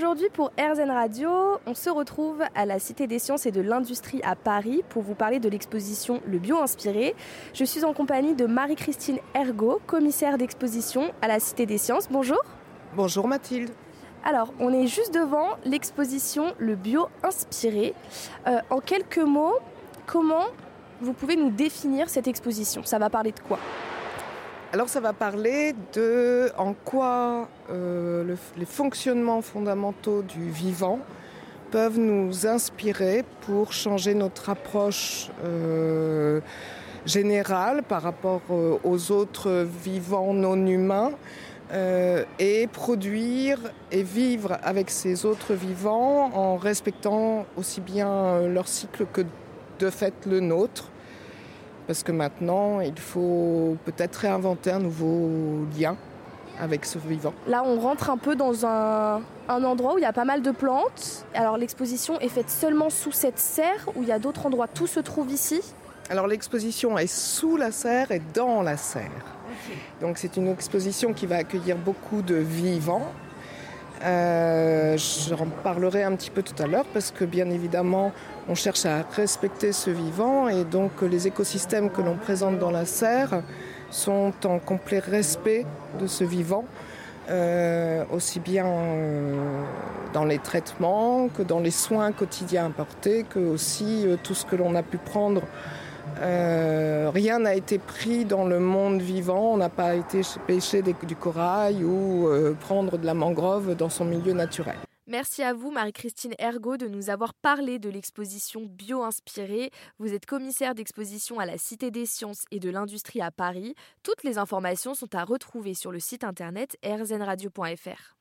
aujourd'hui pour RZN Radio, on se retrouve à la Cité des Sciences et de l'Industrie à Paris pour vous parler de l'exposition Le Bio Inspiré. Je suis en compagnie de Marie-Christine Ergo, commissaire d'exposition à la Cité des Sciences. Bonjour. Bonjour Mathilde. Alors, on est juste devant l'exposition Le Bio Inspiré. Euh, en quelques mots, comment vous pouvez nous définir cette exposition? Ça va parler de quoi? Alors ça va parler de en quoi euh, les fonctionnements fondamentaux du vivant peuvent nous inspirer pour changer notre approche euh, générale par rapport euh, aux autres vivants non humains et produire et vivre avec ces autres vivants en respectant aussi bien leur cycle que de fait le nôtre parce que maintenant, il faut peut-être réinventer un nouveau lien avec ce vivant. Là, on rentre un peu dans un, endroit où il y a pas mal de plantes. Alors, l'exposition est faite seulement sous cette serre, où il y a d'autres endroits? Tout se trouve ici? Alors, l'exposition est sous la serre et dans la serre. Donc, c'est une exposition qui va accueillir beaucoup de vivants. Euh, J'en parlerai un petit peu tout à l'heure parce que bien évidemment on cherche à respecter ce vivant et donc les écosystèmes que l'on présente dans la serre sont en complet respect de ce vivant, euh, aussi bien euh, dans les traitements que dans les soins quotidiens apportés, que aussi tout ce que l'on a pu prendre euh, rien n'a été pris dans le monde vivant, on n'a pas été pêcher du corail ou euh, prendre de la mangrove dans son milieu naturel. Merci à vous, Marie-Christine Ergo, de nous avoir parlé de l'exposition Bio-Inspirée. Vous êtes commissaire d'exposition à la Cité des Sciences et de l'Industrie à Paris. Toutes les informations sont à retrouver sur le site internet rznradio.fr.